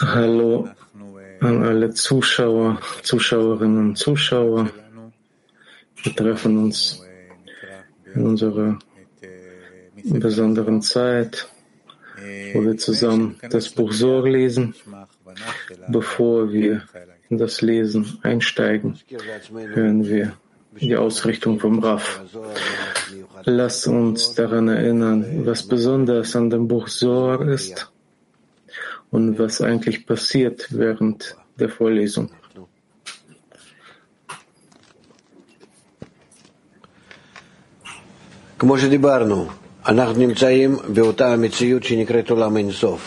Hallo an alle Zuschauer, Zuschauerinnen und Zuschauer. Wir treffen uns in unserer besonderen Zeit, wo wir zusammen das Buch Sor lesen. Bevor wir in das Lesen einsteigen, hören wir die Ausrichtung vom Raff. Lasst uns daran erinnern, was besonders an dem Buch Zohar ist und was eigentlich passiert während der Vorlesung.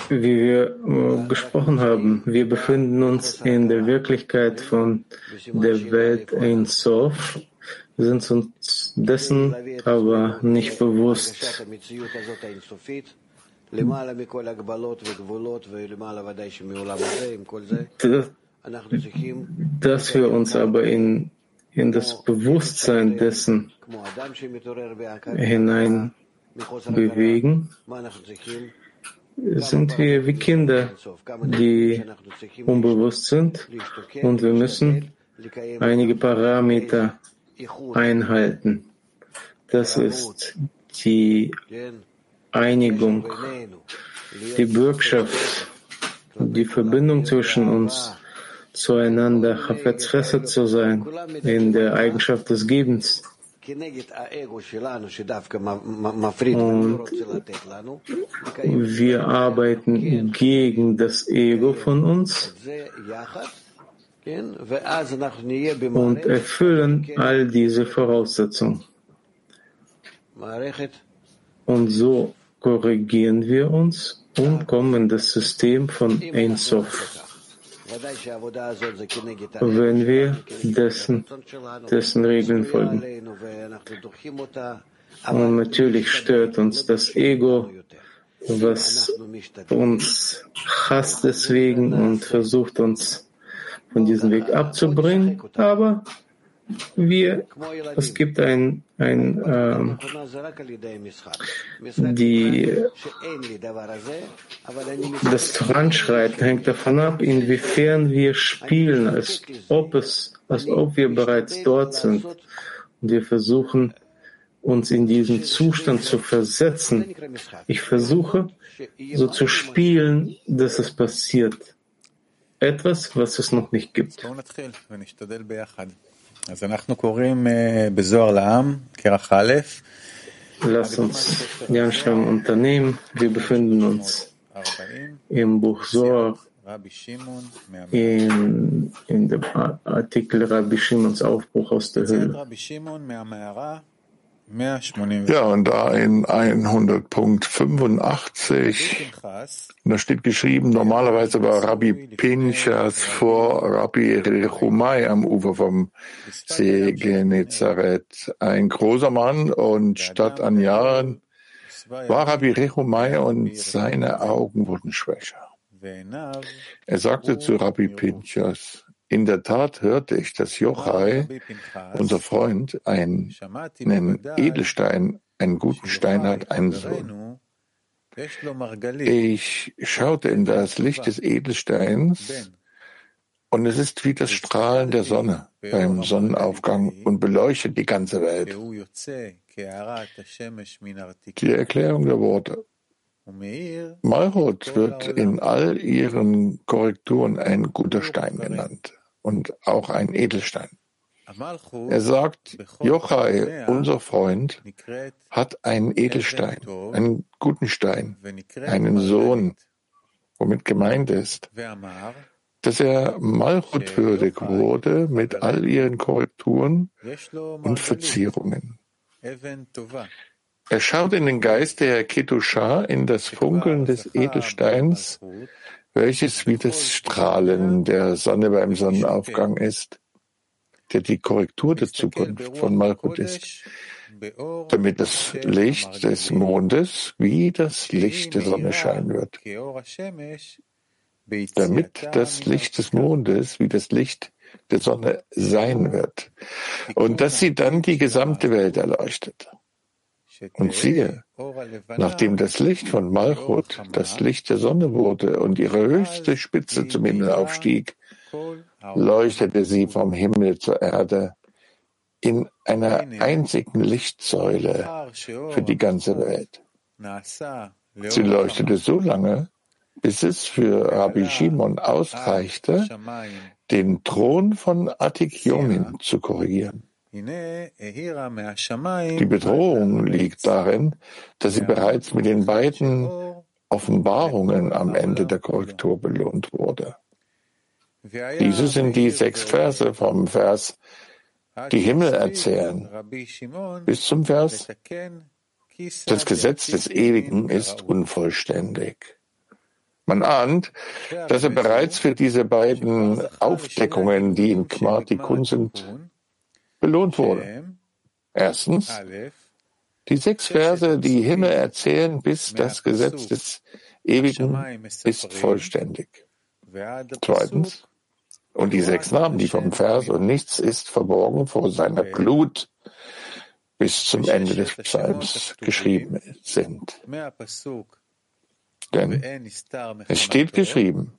Wie wir äh, gesprochen haben, wir befinden uns in der Wirklichkeit von der Welt Ein Sof sind uns dessen aber nicht bewusst, dass wir uns aber in, in das Bewusstsein dessen hinein bewegen, sind wir wie Kinder, die unbewusst sind. Und wir müssen einige Parameter einhalten. Das ist die Einigung, die Bürgschaft, die Verbindung zwischen uns zueinander, Chafetz zu sein, in der Eigenschaft des Gebens. Und wir arbeiten gegen das Ego von uns und erfüllen all diese Voraussetzungen. Und so korrigieren wir uns und kommen in das System von Ein Sof. Wenn wir dessen, dessen Regeln folgen. Und natürlich stört uns das Ego, was uns hasst deswegen und versucht uns von diesem Weg abzubringen, aber wir, es gibt ein, ein ähm, die, das Voranschreiten hängt davon ab, inwiefern wir spielen, als ob es, als ob wir bereits dort sind. Und wir versuchen, uns in diesen Zustand zu versetzen. Ich versuche, so zu spielen, dass es passiert etwas, was es noch nicht gibt. Lass uns die Anstrengung unternehmen. Wir befinden uns im Buch Zohar in, in dem Artikel Rabbi Shimons Aufbruch aus der Höhle. Ja, und da in 100.85, da steht geschrieben, normalerweise war Rabbi Pinchas vor Rabbi Rechumai am Ufer vom See Genezareth. Ein großer Mann und statt an Jahren war Rabbi Rechumai und seine Augen wurden schwächer. Er sagte zu Rabbi Pinchas, in der Tat hörte ich, dass Jochai, unser Freund, einen Edelstein, einen guten Stein hat, einen Sohn. Ich schaute in das Licht des Edelsteins und es ist wie das Strahlen der Sonne beim Sonnenaufgang und beleuchtet die ganze Welt. Die Erklärung der Worte. Malchut wird in all ihren Korrekturen ein guter Stein genannt und auch ein Edelstein. Er sagt, Jochai, unser Freund, hat einen Edelstein, einen guten Stein, einen Sohn, womit gemeint ist, dass er Malchut würdig wurde mit all ihren Korrekturen und Verzierungen. Er schaut in den Geist der Ketusha, in das Funkeln des Edelsteins, welches wie das Strahlen der Sonne beim Sonnenaufgang ist, der die Korrektur der Zukunft von Malchut ist, damit das Licht des Mondes wie das Licht der Sonne scheinen wird, damit das Licht des Mondes wie das Licht der Sonne sein wird und dass sie dann die gesamte Welt erleuchtet. Und siehe, Nachdem das Licht von Malchut das Licht der Sonne wurde und ihre höchste Spitze zum Himmel aufstieg, leuchtete sie vom Himmel zur Erde in einer einzigen Lichtsäule für die ganze Welt. Sie leuchtete so lange, bis es für Rabbi Shimon ausreichte, den Thron von Atikyomin zu korrigieren. Die Bedrohung liegt darin, dass sie bereits mit den beiden Offenbarungen am Ende der Korrektur belohnt wurde. Diese sind die sechs Verse vom Vers Die Himmel erzählen. Bis zum Vers Das Gesetz des Ewigen ist unvollständig. Man ahnt, dass er bereits für diese beiden Aufdeckungen, die in Kmartikun sind, belohnt wurde. Erstens, die sechs Verse, die Himmel erzählen, bis das Gesetz des Ewigen ist vollständig. Zweitens, und die sechs Namen, die vom Vers und nichts ist verborgen vor seiner Glut bis zum Ende des Psalms geschrieben sind. Denn es steht geschrieben,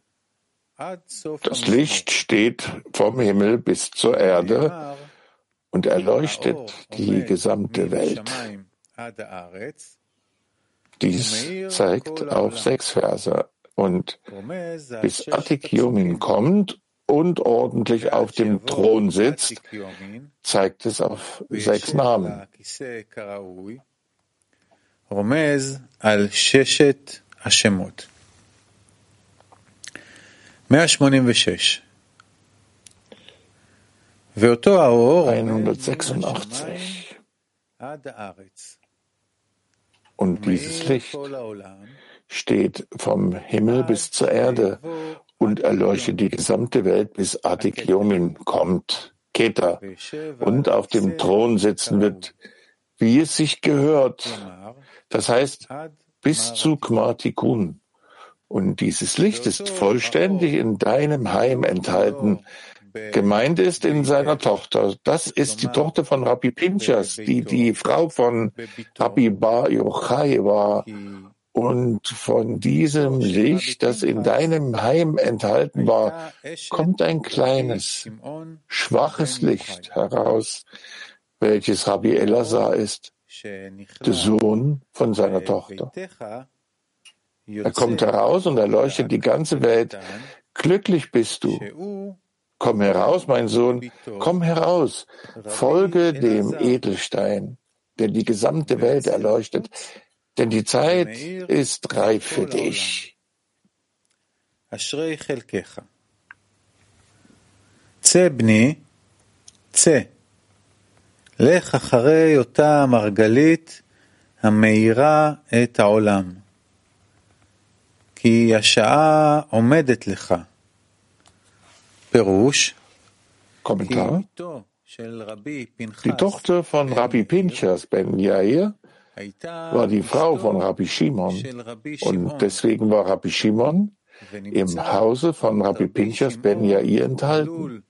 das Licht steht vom Himmel bis zur Erde und erleuchtet die gesamte Welt. Dies zeigt auf sechs Verse. Und bis Atik Yomin kommt und ordentlich auf dem Thron sitzt, zeigt es auf sechs Namen. Romez Al 186 186 Und dieses Licht steht vom Himmel bis zur Erde und erleuchtet die gesamte Welt, bis Atikyomin kommt, Keta, und auf dem Thron sitzen wird, wie es sich gehört. Das heißt, bis zu Kmartikun. Und dieses Licht ist vollständig in deinem Heim enthalten. Gemeint ist in seiner Tochter. Das ist die Tochter von Rabbi Pinchas, die die Frau von Rabbi Bar Yochai war. Und von diesem Licht, das in deinem Heim enthalten war, kommt ein kleines, schwaches Licht heraus, welches Rabbi Elazar ist der Sohn von seiner Tochter. Er kommt heraus und erleuchtet die ganze Welt. Glücklich bist du. Komm heraus, mein Sohn, komm heraus. Folge dem Edelstein, der die gesamte Welt erleuchtet, denn die Zeit ist reif für dich. לך אחרי אותה מרגלית המאירה את העולם, כי השעה עומדת לך. Perush, Kommentar. Die Tochter von Rabbi Pinchas ben Yair war die Frau von Rabbi Shimon und deswegen war Rabbi Shimon im Hause von Rabbi Pinchas ben Yair enthalten.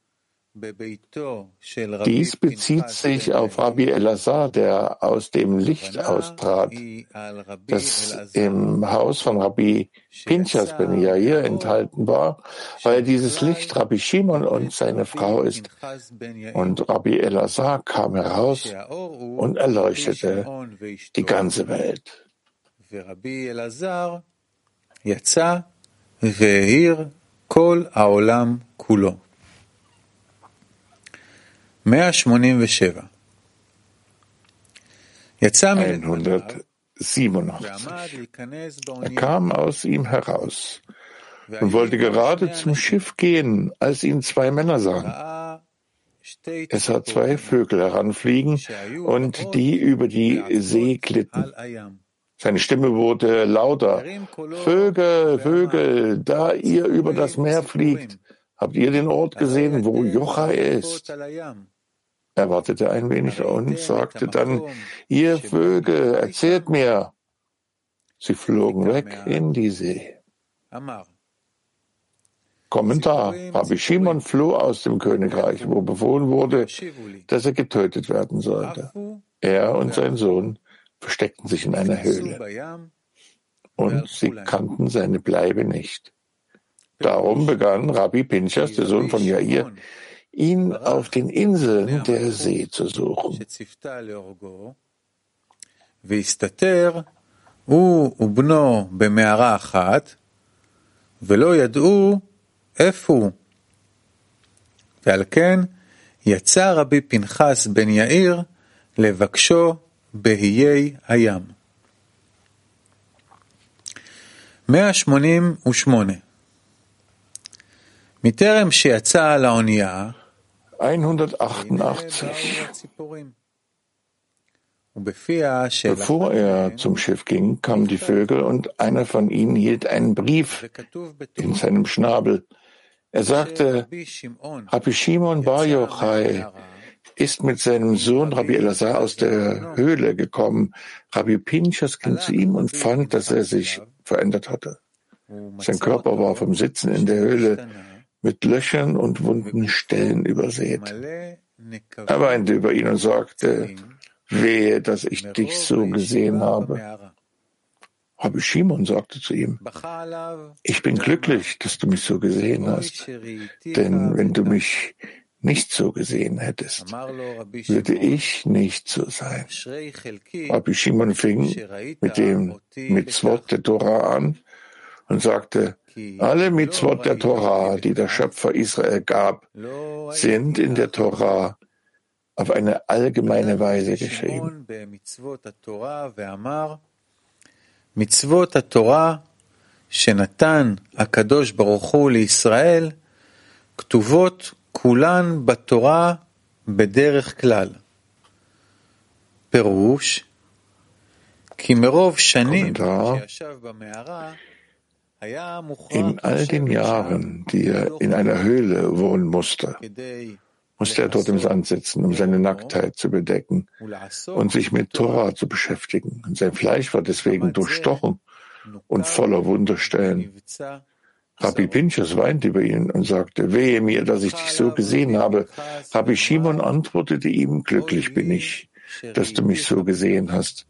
Dies bezieht sich auf Rabbi Elazar, der aus dem Licht austrat, das im Haus von Rabbi Pinchas ben Yair enthalten war, weil dieses Licht Rabbi Shimon und seine Frau ist. Und Rabbi Elazar kam heraus und erleuchtete die ganze Welt. Rabbi Elazar yatsa ve'ir kol Aolam kulo. 187. Er kam aus ihm heraus und wollte gerade zum Schiff gehen, als ihn zwei Männer sahen. Es sah zwei Vögel heranfliegen und die über die See glitten. Seine Stimme wurde lauter. Vögel, Vögel, da ihr über das Meer fliegt, habt ihr den Ort gesehen, wo Jochai ist? Er wartete ein wenig und sagte dann, ihr Vögel, erzählt mir. Sie flogen weg in die See. Kommentar. Rabbi Shimon floh aus dem Königreich, wo befohlen wurde, dass er getötet werden sollte. Er und sein Sohn versteckten sich in einer Höhle. Und sie kannten seine Bleibe nicht. Darum begann Rabbi Pinchas, der Sohn von Jair, ihn auf den Inseln der See zu suchen. הוא ובנו במערה אחת, ולא ידעו איפה הוא. ועל כן יצא רבי פנחס בן יאיר לבקשו באיי הים. 188 מטרם שיצא לאונייה, 188. Bevor er zum Schiff ging, kamen die Vögel und einer von ihnen hielt einen Brief in seinem Schnabel. Er sagte, Rabbi Shimon Bar Yochai ist mit seinem Sohn Rabbi Elazar aus der Höhle gekommen. Rabbi Pinchas ging zu ihm und fand, dass er sich verändert hatte. Sein Körper war vom Sitzen in der Höhle mit Löchern und wunden Stellen übersät. Er weinte über ihn und sagte, Wehe, dass ich dich so gesehen habe. Rabbi Shimon sagte zu ihm, ich bin glücklich, dass du mich so gesehen hast, denn wenn du mich nicht so gesehen hättest, würde ich nicht so sein. Rabbi Shimon fing mit dem Mitzvot der Torah an und sagte, alle Mitzvot der Torah, die der Schöpfer Israel gab, sind in der Torah auf eine allgemeine Weise geschrieben. מצוות התורה שנתן הקדוש ברוך הוא לישראל כתובות כולן בתורה בדרך כלל. פירוש כי מרוב שנים שישב במערה in all den Jahren, die er in einer Höhle wohnen musste, musste er dort im Sand sitzen, um seine Nacktheit zu bedecken und sich mit Torah zu beschäftigen. Und sein Fleisch war deswegen durchstochen und voller Wunderstellen. Rabbi Pinchas weinte über ihn und sagte, wehe mir, dass ich dich so gesehen habe. Rabbi Shimon antwortete ihm, glücklich bin ich, dass du mich so gesehen hast.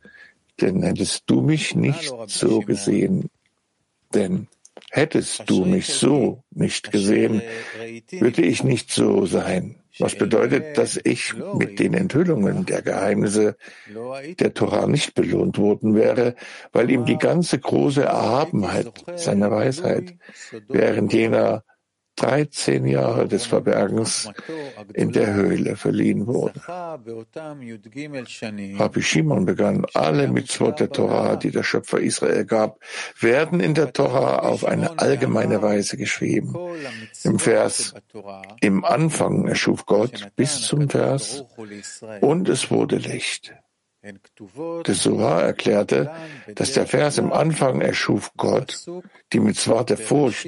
Denn hättest du mich nicht so gesehen, denn hättest du mich so nicht gesehen, würde ich nicht so sein. Was bedeutet, dass ich mit den Enthüllungen der Geheimnisse der Torah nicht belohnt worden wäre, weil ihm die ganze große Erhabenheit seiner Weisheit während jener 13 Jahre des Verbergens in der Höhle verliehen wurde. Rabbi Shimon begann, alle Mitzvot der Torah, die der Schöpfer Israel gab, werden in der Torah auf eine allgemeine Weise geschrieben. Im Vers, im Anfang erschuf Gott bis zum Vers, und es wurde Licht. Der Soha erklärte, dass der Vers im Anfang erschuf Gott, die Mitzvot der Furcht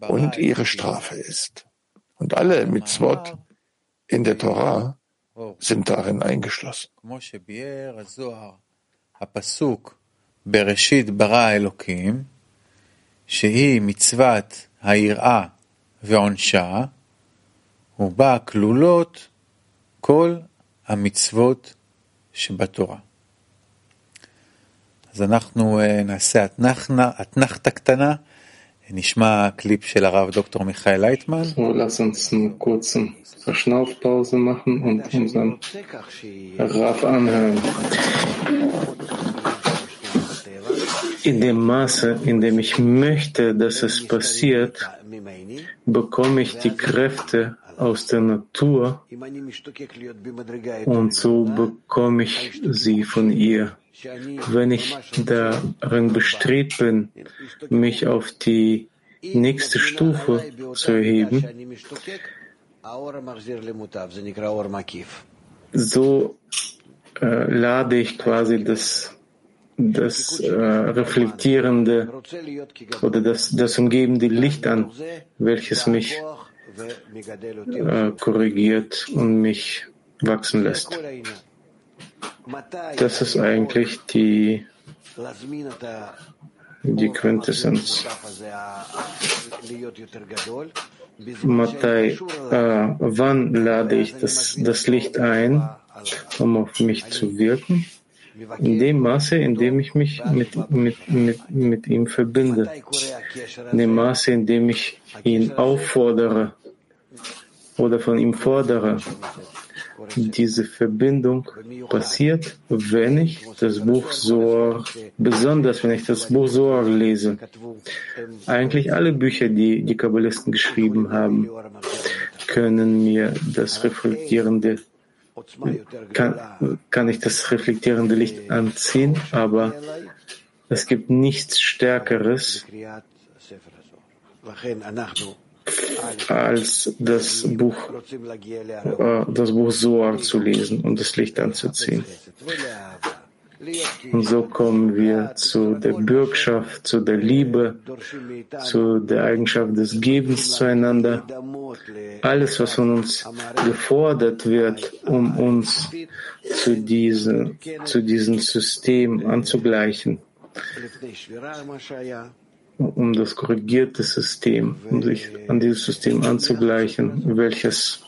und ihre Strafe ist. Und alle Mitzvot in der Torah sind darin eingeschlossen. בראשית ברא אלוקים, שהיא מצוות היראה ועונשה, ובה כלולות כל המצוות שבתורה. אז אנחנו נעשה אתנחתה קטנה, נשמע קליפ של הרב דוקטור מיכאל לייטמן. So, lass uns eine kurze Verschnaufpause machen und unseren Rav anhören. In dem Maße, in dem ich möchte, dass es passiert, bekomme ich die Kräfte aus der Natur und so bekomme ich sie von ihr. Wenn ich darin bestrebt bin, mich auf die nächste Stufe zu erheben, so äh, lade ich quasi das, das äh, reflektierende oder das, das umgebende Licht an, welches mich äh, korrigiert und mich wachsen lässt. Das ist eigentlich die, die Quintessenz. Matai, äh, wann lade ich das, das Licht ein, um auf mich zu wirken? In dem Maße, in dem ich mich mit, mit, mit, mit ihm verbinde. In dem Maße, in dem ich ihn auffordere oder von ihm fordere. Diese Verbindung passiert, wenn ich das Buch Soar, besonders wenn ich das Buch Soar lese. Eigentlich alle Bücher, die die Kabbalisten geschrieben haben, können mir das reflektierende kann, kann ich das reflektierende Licht anziehen, aber es gibt nichts Stärkeres als das Buch, äh, das Buch Soar zu lesen und das Licht anzuziehen. Und so kommen wir zu der Bürgschaft, zu der Liebe, zu der Eigenschaft des Gebens zueinander. Alles, was von uns gefordert wird, um uns zu, diese, zu diesem System anzugleichen, um das korrigierte System, um sich an dieses System anzugleichen, welches,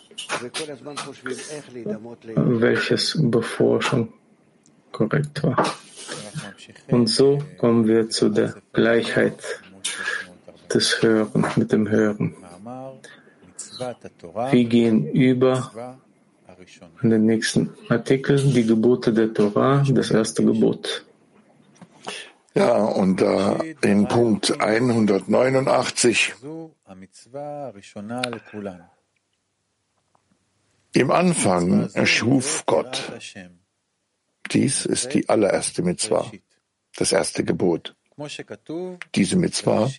welches schon korrekt war. Und so kommen wir zu der Gleichheit des Hören mit dem Hören. Wir gehen über in den nächsten Artikel, die Gebote der Torah, das erste Gebot. Ja, und da in Punkt 189. Im Anfang erschuf Gott dies ist die allererste Mitzvah, das erste Gebot. Diese Mitzvah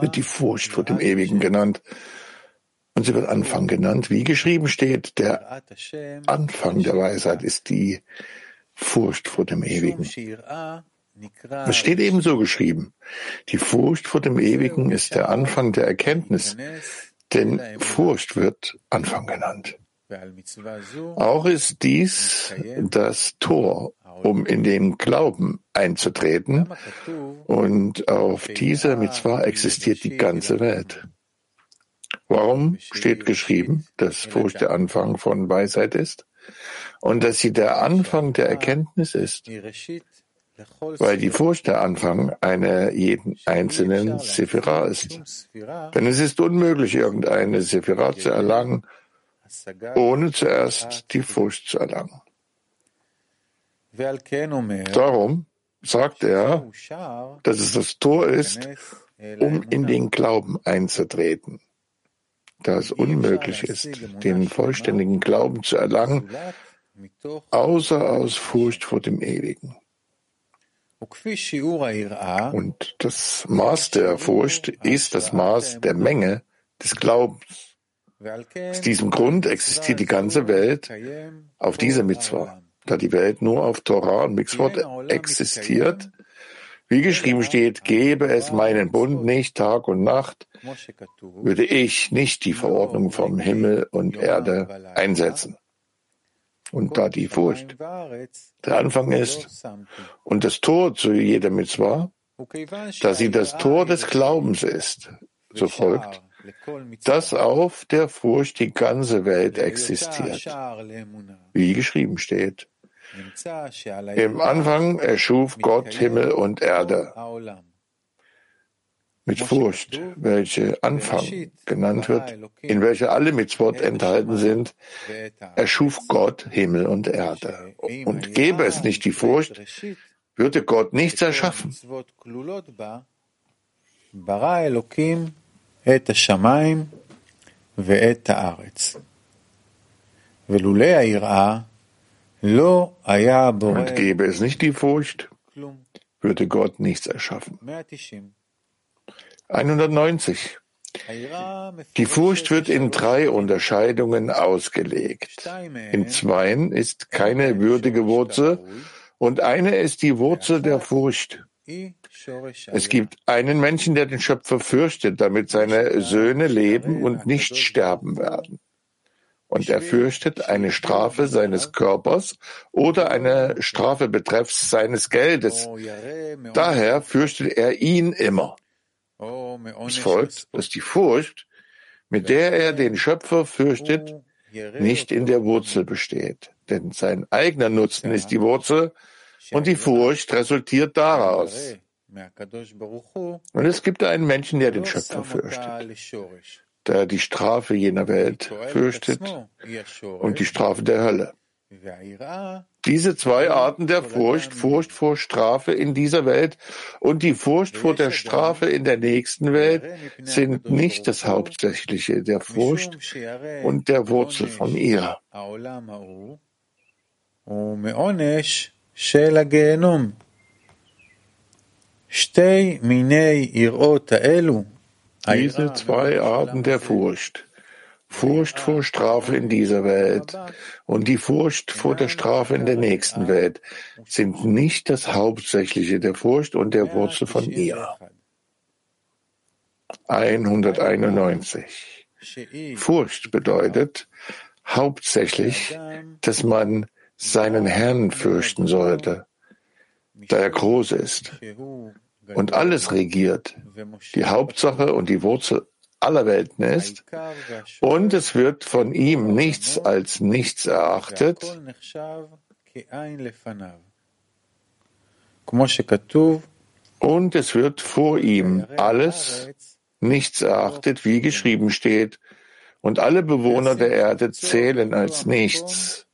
wird die Furcht vor dem Ewigen genannt. Und sie wird Anfang genannt. Wie geschrieben steht, der Anfang der Weisheit ist die Furcht vor dem Ewigen. Es steht ebenso geschrieben. Die Furcht vor dem Ewigen ist der Anfang der Erkenntnis, denn Furcht wird Anfang genannt. Auch ist dies das Tor, um in den Glauben einzutreten. Und auf dieser Mitzvah existiert die ganze Welt. Warum steht geschrieben, dass Furcht der Anfang von Weisheit ist und dass sie der Anfang der Erkenntnis ist? Weil die Furcht der Anfang einer jeden einzelnen Sephira ist. Denn es ist unmöglich, irgendeine Sephira zu erlangen, ohne zuerst die Furcht zu erlangen. Darum sagt er, dass es das Tor ist, um in den Glauben einzutreten. Da es unmöglich ist, den vollständigen Glauben zu erlangen, außer aus Furcht vor dem Ewigen. Und das Maß der Furcht ist das Maß der Menge des Glaubens. Aus diesem Grund existiert die ganze Welt auf dieser Mitzvah, da die Welt nur auf Torah und Mitzvot existiert. Wie geschrieben steht, gebe es meinen Bund nicht Tag und Nacht, würde ich nicht die Verordnung vom Himmel und Erde einsetzen. Und da die Furcht der Anfang ist und das Tor zu jeder Mitzvah, da sie das Tor des Glaubens ist, so folgt, dass auf der Furcht die ganze Welt existiert, wie geschrieben steht. Im Anfang erschuf Gott Himmel und Erde mit Furcht, welche Anfang genannt wird, in welcher alle Mitzvot enthalten sind, erschuf Gott Himmel und Erde. Und gäbe es nicht die Furcht, würde Gott nichts erschaffen. Und gäbe es nicht die Furcht, würde Gott nichts erschaffen. 190. Die Furcht wird in drei Unterscheidungen ausgelegt. In zweien ist keine würdige Wurzel und eine ist die Wurzel der Furcht. Es gibt einen Menschen, der den Schöpfer fürchtet, damit seine Söhne leben und nicht sterben werden. Und er fürchtet eine Strafe seines Körpers oder eine Strafe betreffs seines Geldes. Daher fürchtet er ihn immer. Es folgt, dass die Furcht, mit der er den Schöpfer fürchtet, nicht in der Wurzel besteht. Denn sein eigener Nutzen ist die Wurzel, Und die Furcht resultiert daraus. Und es gibt einen Menschen, der den Schöpfer fürchtet, der die Strafe jener Welt fürchtet und die Strafe der Hölle. Diese zwei Arten der Furcht, Furcht vor Strafe in dieser Welt und die Furcht vor der Strafe in der nächsten Welt, sind nicht das Hauptsächliche der Furcht und der Wurzel von ihr. Diese zwei Arten der Furcht, Furcht vor Strafe in dieser Welt und die Furcht vor der Strafe in der nächsten Welt sind nicht das Hauptsächliche der Furcht und der Wurzel von ihr. 191. Furcht bedeutet hauptsächlich, dass man seinen Herrn fürchten sollte, da er groß ist und alles regiert, die Hauptsache und die Wurzel aller Welten ist, und es wird von ihm nichts als nichts erachtet, und es wird vor ihm alles nichts erachtet, wie geschrieben steht, und alle Bewohner der Erde zählen als nichts.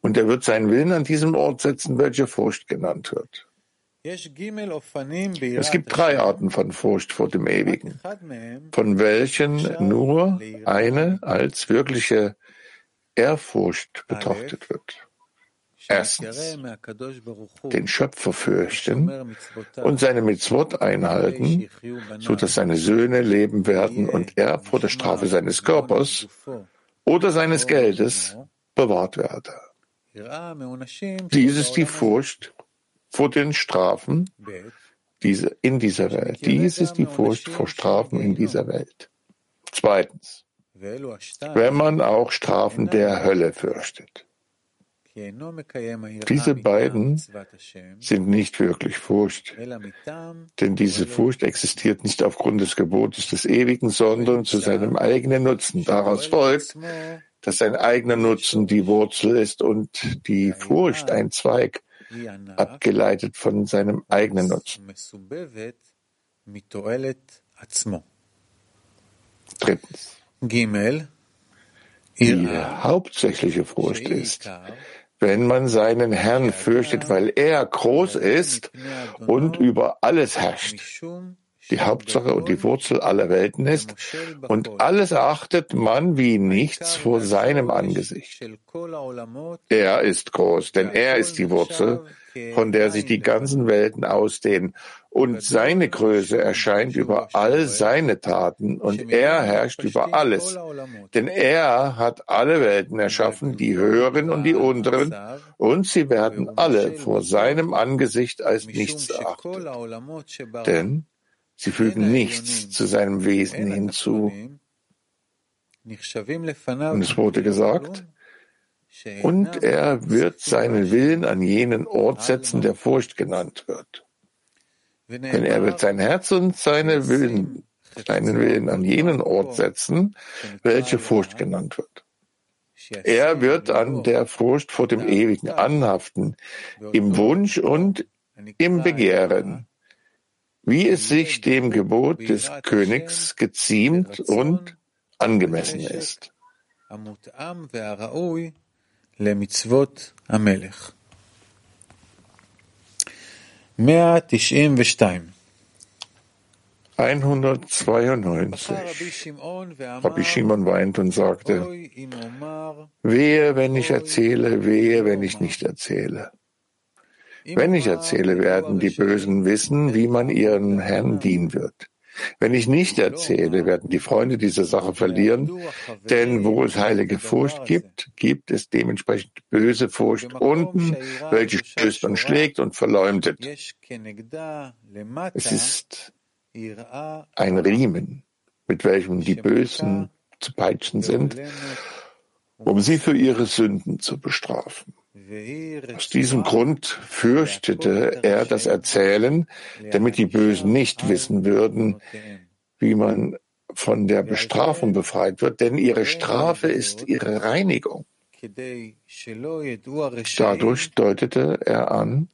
Und er wird seinen Willen an diesem Ort setzen, welcher Furcht genannt wird. Es gibt drei Arten von Furcht vor dem Ewigen, von welchen nur eine als wirkliche Ehrfurcht betrachtet wird. Erstens, den Schöpfer fürchten und seine Mitzvot einhalten, so dass seine Söhne leben werden und er vor der Strafe seines Körpers oder seines Geldes bewahrt werde. Dies ist die Furcht vor den Strafen in dieser Welt. Dies ist die Furcht vor Strafen in dieser Welt. Zweitens, wenn man auch Strafen der Hölle fürchtet. Diese beiden sind nicht wirklich Furcht, denn diese Furcht existiert nicht aufgrund des Gebotes des Ewigen, sondern zu seinem eigenen Nutzen. Daraus folgt, dass sein eigener Nutzen die Wurzel ist und die Furcht ein Zweig abgeleitet von seinem eigenen Nutzen. Drittens. Die hauptsächliche Furcht ist, wenn man seinen Herrn fürchtet, weil er groß ist und über alles herrscht die Hauptsache und die Wurzel aller Welten ist, und alles erachtet man wie nichts vor seinem Angesicht. Er ist groß, denn er ist die Wurzel, von der sich die ganzen Welten ausdehnen, und seine Größe erscheint über all seine Taten, und er herrscht über alles, denn er hat alle Welten erschaffen, die höheren und die unteren, und sie werden alle vor seinem Angesicht als nichts erachtet. Denn Sie fügen nichts zu seinem Wesen hinzu. Und es wurde gesagt, und er wird seinen Willen an jenen Ort setzen, der Furcht genannt wird. Denn er wird sein Herz und seine Willen, seinen Willen an jenen Ort setzen, welche Furcht genannt wird. Er wird an der Furcht vor dem Ewigen anhaften, im Wunsch und im Begehren, wie es sich dem Gebot des Königs geziemt und angemessen ist. Einhundertzweiundneunzig. Rabbi Shimon weint und sagte, wehe, wenn ich erzähle, wehe, wenn ich nicht erzähle. Wenn ich erzähle, werden die Bösen wissen, wie man ihren Herrn dienen wird. Wenn ich nicht erzähle, werden die Freunde diese Sache verlieren, denn wo es heilige Furcht gibt, gibt es dementsprechend böse Furcht unten, welche stößt und schlägt und verleumdet. Es ist ein Riemen, mit welchem die Bösen zu peitschen sind, um sie für ihre Sünden zu bestrafen. Aus diesem Grund fürchtete er das Erzählen, damit die Bösen nicht wissen würden, wie man von der Bestrafung befreit wird, denn ihre Strafe ist ihre Reinigung. Dadurch deutete er an,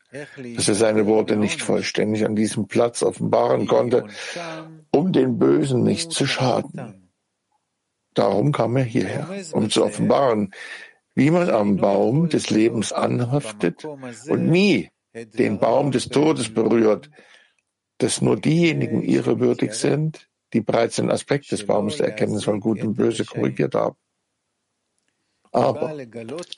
dass er seine Worte nicht vollständig an diesem Platz offenbaren konnte, um den Bösen nicht zu schaden. Darum kam er hierher, um zu offenbaren, wie man am Baum des Lebens anhaftet und nie den Baum des Todes berührt, dass nur diejenigen ihre würdig sind, die bereits den Aspekt des Baumes der Erkenntnis von Gut und Böse korrigiert haben. Aber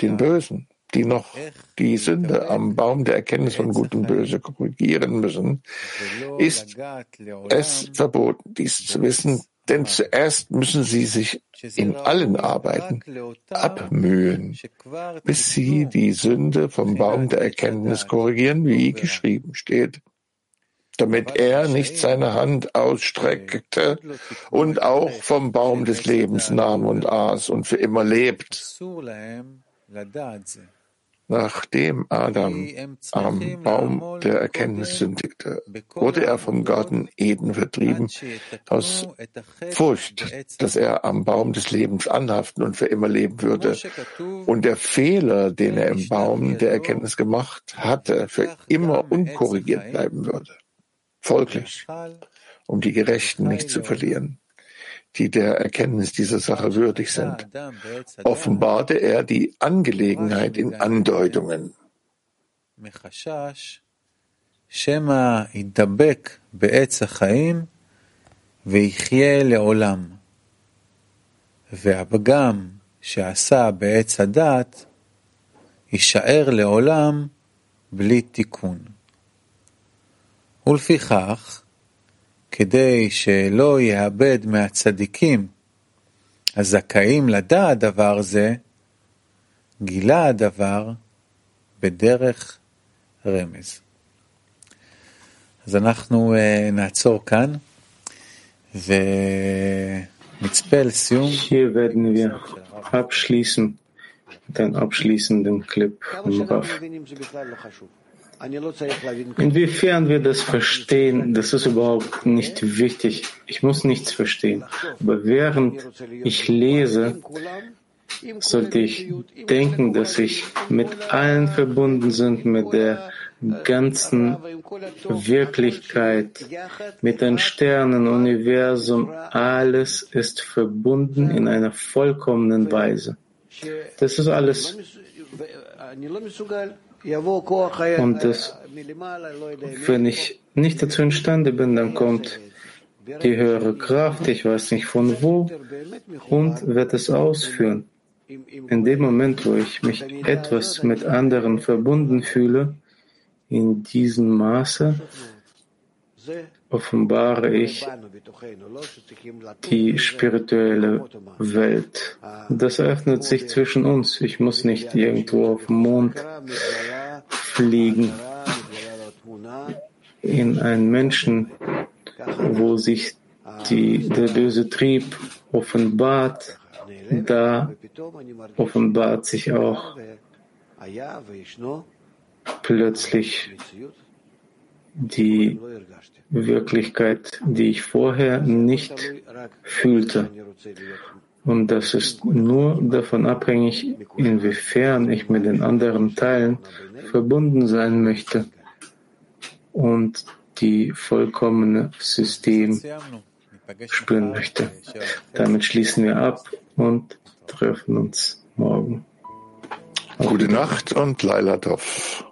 den Bösen, die noch die Sünde am Baum der Erkenntnis von Gut und Böse korrigieren müssen, ist es verboten, dies zu wissen, denn zuerst müssen sie sich in allen Arbeiten abmühen, bis sie die Sünde vom Baum der Erkenntnis korrigieren, wie geschrieben steht damit er nicht seine Hand ausstreckte und auch vom Baum des Lebens nahm und aß und für immer lebt. Nachdem Adam am Baum der Erkenntnis sündigte, wurde er vom Garten Eden vertrieben aus Furcht, dass er am Baum des Lebens anhaften und für immer leben würde und der Fehler, den er im Baum der Erkenntnis gemacht hatte, für immer unkorrigiert bleiben würde. Folglich, um die Gerechten nicht zu verlieren, die der Erkenntnis dieser Sache würdig sind, offenbarte er die Angelegenheit in Andeutungen. והפגם שעשה בעץ הדת יישאר לעולם בלי תיקון. ולפיכך, כדי שלא יאבד מהצדיקים הזכאים לדעת דבר זה, גילה הדבר בדרך רמז. אז אנחנו uh, נעצור כאן ונצפה לסיום. Hier werden wir abschließen, den abschließenden Clip vom Raff. Inwiefern wir das verstehen, das ist überhaupt nicht wichtig. Ich muss nichts verstehen. Aber während ich lese, sollte ich denken, dass ich mit allen verbunden sind, mit der ganzen Wirklichkeit, mit den Sternen, Universum, alles ist verbunden in einer vollkommenen Weise. Das ist alles und das, wenn ich nicht dazu imstande bin, dann kommt die höhere Kraft, ich weiß nicht von wo, und wird es ausführen. In dem Moment, wo ich mich etwas mit anderen verbunden fühle, in diesem Maße, offenbare ich die spirituelle Welt. Das eröffnet sich zwischen uns. Ich muss nicht irgendwo auf dem Mond fliegen in einen Menschen, wo sich die, der böse Trieb offenbart, da offenbart sich auch plötzlich die Wirklichkeit, die ich vorher nicht fühlte. Und das ist nur davon abhängig, inwiefern ich mit den anderen Teilen verbunden sein möchte und die vollkommene System spüren möchte. Damit schließen wir ab und treffen uns morgen. Gute Nacht und Laila Tov.